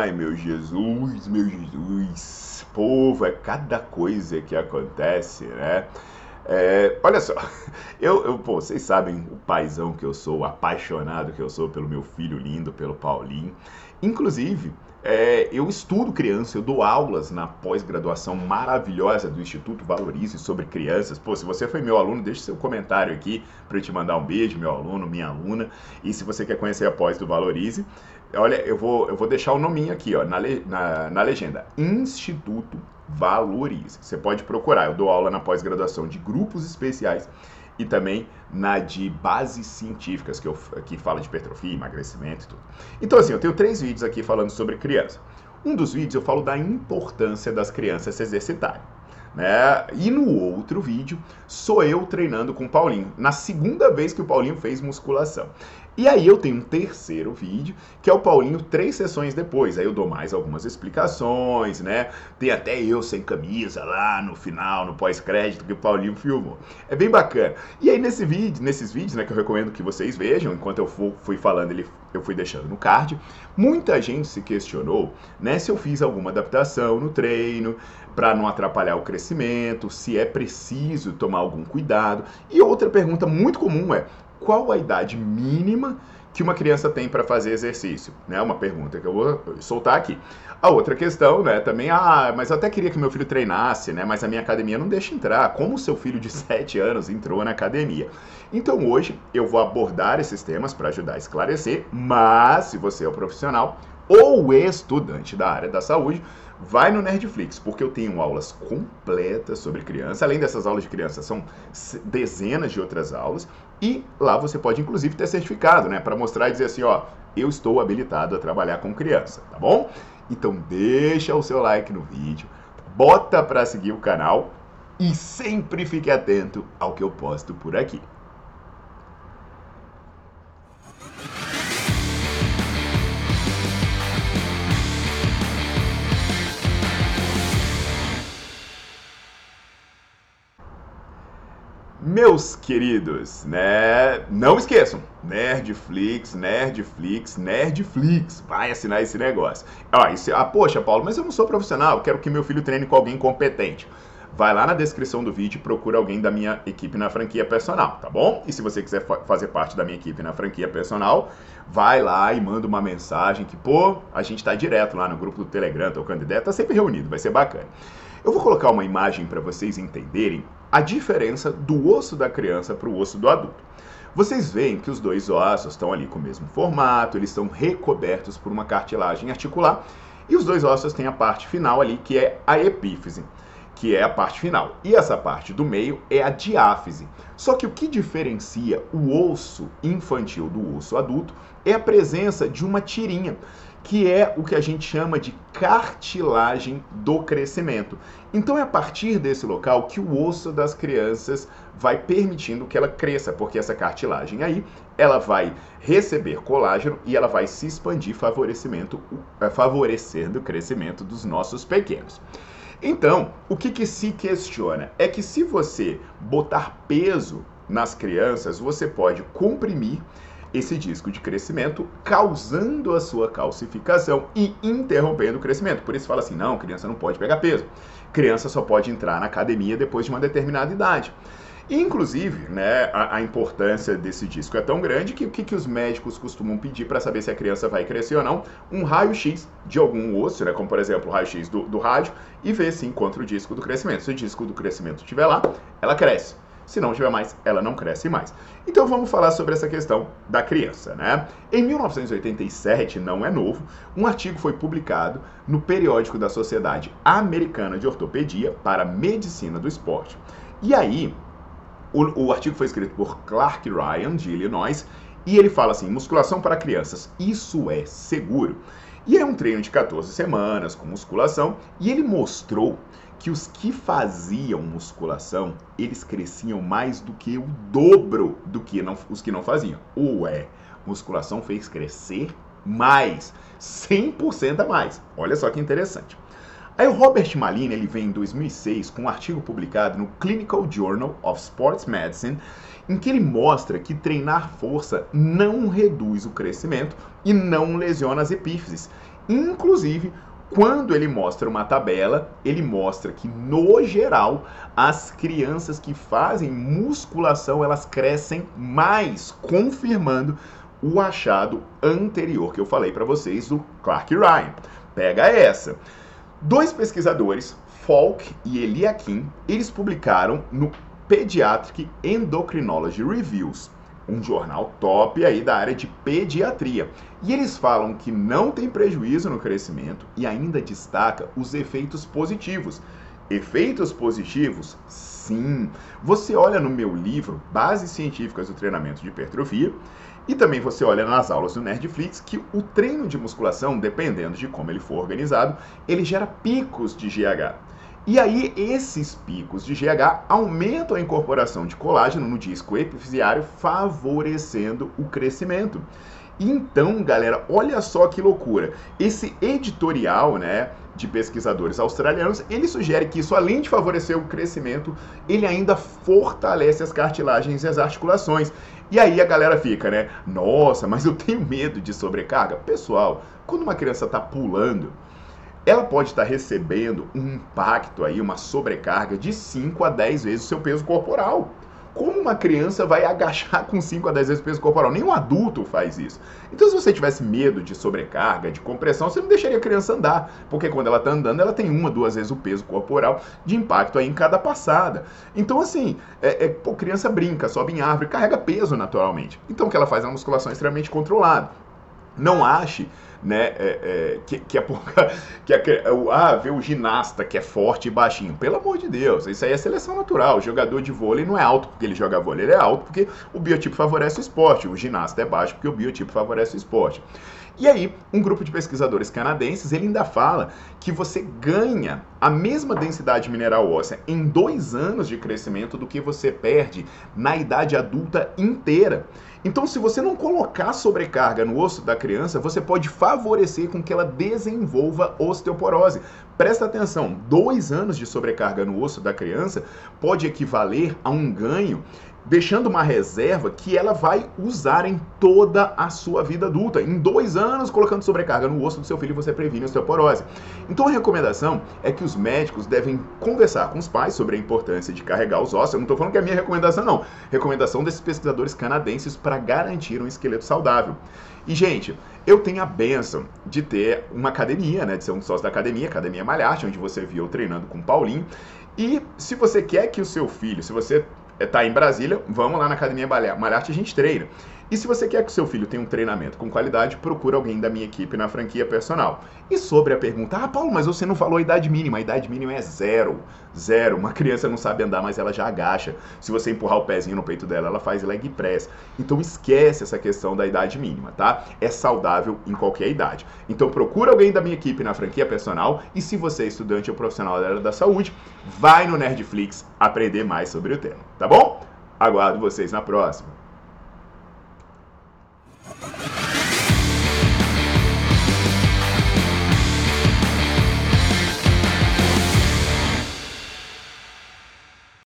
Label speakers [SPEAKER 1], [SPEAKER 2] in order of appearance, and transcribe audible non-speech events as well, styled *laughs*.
[SPEAKER 1] Ai, meu Jesus, meu Jesus povo, é cada coisa que acontece, né? É, olha só, *laughs* eu, eu, pô, vocês sabem o paizão que eu sou, o apaixonado que eu sou pelo meu filho lindo, pelo Paulinho. Inclusive, é, eu estudo criança, eu dou aulas na pós-graduação maravilhosa do Instituto Valorize sobre crianças. Pô, se você foi meu aluno, deixe seu comentário aqui para eu te mandar um beijo, meu aluno, minha aluna. E se você quer conhecer a pós do Valorize, olha, eu vou, eu vou deixar o nominho aqui, ó, na, na, na legenda. Instituto Valorize. Você pode procurar. Eu dou aula na pós-graduação de grupos especiais e também na de bases científicas, que, eu, que fala de hipertrofia, emagrecimento e tudo. Então, assim, eu tenho três vídeos aqui falando sobre criança. Um dos vídeos eu falo da importância das crianças se exercitarem. Né? E no outro vídeo sou eu treinando com o Paulinho, na segunda vez que o Paulinho fez musculação. E aí eu tenho um terceiro vídeo, que é o Paulinho três sessões depois. Aí eu dou mais algumas explicações, né? Tem até eu sem camisa lá no final, no pós-crédito que o Paulinho filmou. É bem bacana. E aí nesse vídeo, nesses vídeos, né, que eu recomendo que vocês vejam, enquanto eu fui falando, ele, eu fui deixando no card, muita gente se questionou, né, se eu fiz alguma adaptação no treino para não atrapalhar o crescimento, se é preciso tomar algum cuidado. E outra pergunta muito comum é: qual a idade mínima que uma criança tem para fazer exercício? Né? Uma pergunta que eu vou soltar aqui. A outra questão, né, também, ah, mas eu até queria que meu filho treinasse, né, mas a minha academia não deixa entrar. Como o seu filho de *laughs* 7 anos entrou na academia? Então hoje eu vou abordar esses temas para ajudar a esclarecer, mas se você é um profissional ou estudante da área da saúde, vai no Nerdflix, porque eu tenho aulas completas sobre criança. Além dessas aulas de criança, são dezenas de outras aulas. E lá você pode, inclusive, ter certificado, né? Para mostrar e dizer assim, ó, eu estou habilitado a trabalhar com criança, tá bom? Então deixa o seu like no vídeo, bota para seguir o canal e sempre fique atento ao que eu posto por aqui. Meus queridos, né? Não esqueçam, Nerdflix, Nerdflix, Nerdflix. Vai assinar esse negócio. Ó, isso, ah, poxa, Paulo, mas eu não sou profissional, quero que meu filho treine com alguém competente. Vai lá na descrição do vídeo e procura alguém da minha equipe na franquia personal, tá bom? E se você quiser fa fazer parte da minha equipe na franquia personal, vai lá e manda uma mensagem que, pô, a gente tá direto lá no grupo do Telegram, tocando ideia, tá sempre reunido, vai ser bacana. Eu vou colocar uma imagem para vocês entenderem a diferença do osso da criança para o osso do adulto. Vocês veem que os dois ossos estão ali com o mesmo formato, eles estão recobertos por uma cartilagem articular e os dois ossos têm a parte final ali que é a epífise, que é a parte final. E essa parte do meio é a diáfise. Só que o que diferencia o osso infantil do osso adulto é a presença de uma tirinha que é o que a gente chama de cartilagem do crescimento. Então é a partir desse local que o osso das crianças vai permitindo que ela cresça, porque essa cartilagem aí, ela vai receber colágeno e ela vai se expandir, favorecimento, favorecendo o crescimento dos nossos pequenos. Então, o que, que se questiona é que se você botar peso nas crianças, você pode comprimir esse disco de crescimento, causando a sua calcificação e interrompendo o crescimento. Por isso fala assim: não, criança não pode pegar peso. Criança só pode entrar na academia depois de uma determinada idade. Inclusive, né, a, a, importância desse disco é tão grande que o que, que os médicos costumam pedir para saber se a criança vai crescer ou não? Um raio-x de algum osso, né, como por exemplo o raio-x do, do rádio, e ver se encontra o disco do crescimento. Se o disco do crescimento estiver lá, ela cresce. Se não tiver mais, ela não cresce mais. Então vamos falar sobre essa questão da criança, né? Em 1987, não é novo, um artigo foi publicado no periódico da Sociedade Americana de Ortopedia para Medicina do Esporte. E aí, o, o artigo foi escrito por Clark Ryan, de Illinois, e ele fala assim: musculação para crianças, isso é seguro. E é um treino de 14 semanas com musculação, e ele mostrou que os que faziam musculação, eles cresciam mais do que o dobro do que não, os que não faziam. Ué, musculação fez crescer mais, 100% a mais. Olha só que interessante. Aí o Robert Malina ele vem em 2006 com um artigo publicado no Clinical Journal of Sports Medicine, em que ele mostra que treinar força não reduz o crescimento e não lesiona as epífises. Inclusive, quando ele mostra uma tabela, ele mostra que no geral as crianças que fazem musculação, elas crescem mais, confirmando o achado anterior que eu falei para vocês do Clark Ryan. Pega essa. Dois pesquisadores, Falk e Eliakim, eles publicaram no Pediatric Endocrinology Reviews um jornal top aí da área de pediatria. E eles falam que não tem prejuízo no crescimento e ainda destaca os efeitos positivos. Efeitos positivos? Sim. Você olha no meu livro Bases Científicas do Treinamento de Hipertrofia e também você olha nas aulas do Nerdflix que o treino de musculação, dependendo de como ele for organizado, ele gera picos de GH. E aí, esses picos de GH aumentam a incorporação de colágeno no disco epifisiário, favorecendo o crescimento. Então, galera, olha só que loucura. Esse editorial, né, de pesquisadores australianos, ele sugere que isso, além de favorecer o crescimento, ele ainda fortalece as cartilagens e as articulações. E aí a galera fica, né? Nossa, mas eu tenho medo de sobrecarga. Pessoal, quando uma criança está pulando, ela pode estar recebendo um impacto aí, uma sobrecarga de 5 a 10 vezes o seu peso corporal. Como uma criança vai agachar *laughs* com 5 a 10 vezes o peso corporal? Nenhum adulto faz isso. Então, se você tivesse medo de sobrecarga, de compressão, você não deixaria a criança andar. Porque quando ela está andando, ela tem uma, duas vezes o peso corporal de impacto aí em cada passada. Então, assim, é, é, pô, criança brinca, sobe em árvore, carrega peso naturalmente. Então, o que ela faz é uma musculação extremamente controlada. Não ache né, é, é, que, que, é pouca, *laughs* que é, ah, ver o ginasta que é forte e baixinho. Pelo amor de Deus, isso aí é seleção natural. O jogador de vôlei não é alto porque ele joga vôlei, ele é alto porque o biotipo favorece o esporte. O ginasta é baixo porque o biotipo favorece o esporte. E aí, um grupo de pesquisadores canadenses, ele ainda fala que você ganha a mesma densidade mineral óssea em dois anos de crescimento do que você perde na idade adulta inteira. Então, se você não colocar sobrecarga no osso da criança, você pode favorecer com que ela desenvolva osteoporose. Presta atenção, dois anos de sobrecarga no osso da criança pode equivaler a um ganho deixando uma reserva que ela vai usar em toda a sua vida adulta. Em dois anos, colocando sobrecarga no osso do seu filho, você previne osteoporose. Então a recomendação é que os médicos devem conversar com os pais sobre a importância de carregar os ossos. Eu não estou falando que é a minha recomendação, não. Recomendação desses pesquisadores canadenses para garantir um esqueleto saudável. E, gente, eu tenho a benção de ter uma academia, né? De ser um sócio da academia, Academia Malharte, onde você viu eu treinando com o Paulinho. E se você quer que o seu filho, se você está em Brasília, vamos lá na Academia Malharte, a gente treina. E se você quer que o seu filho tenha um treinamento com qualidade, procura alguém da minha equipe na franquia personal. E sobre a pergunta, ah, Paulo, mas você não falou a idade mínima. A idade mínima é zero. Zero. Uma criança não sabe andar, mas ela já agacha. Se você empurrar o pezinho no peito dela, ela faz leg press. Então esquece essa questão da idade mínima, tá? É saudável em qualquer idade. Então procura alguém da minha equipe na franquia personal. E se você é estudante ou profissional da área da saúde, vai no Nerdflix aprender mais sobre o tema, tá bom? Aguardo vocês na próxima.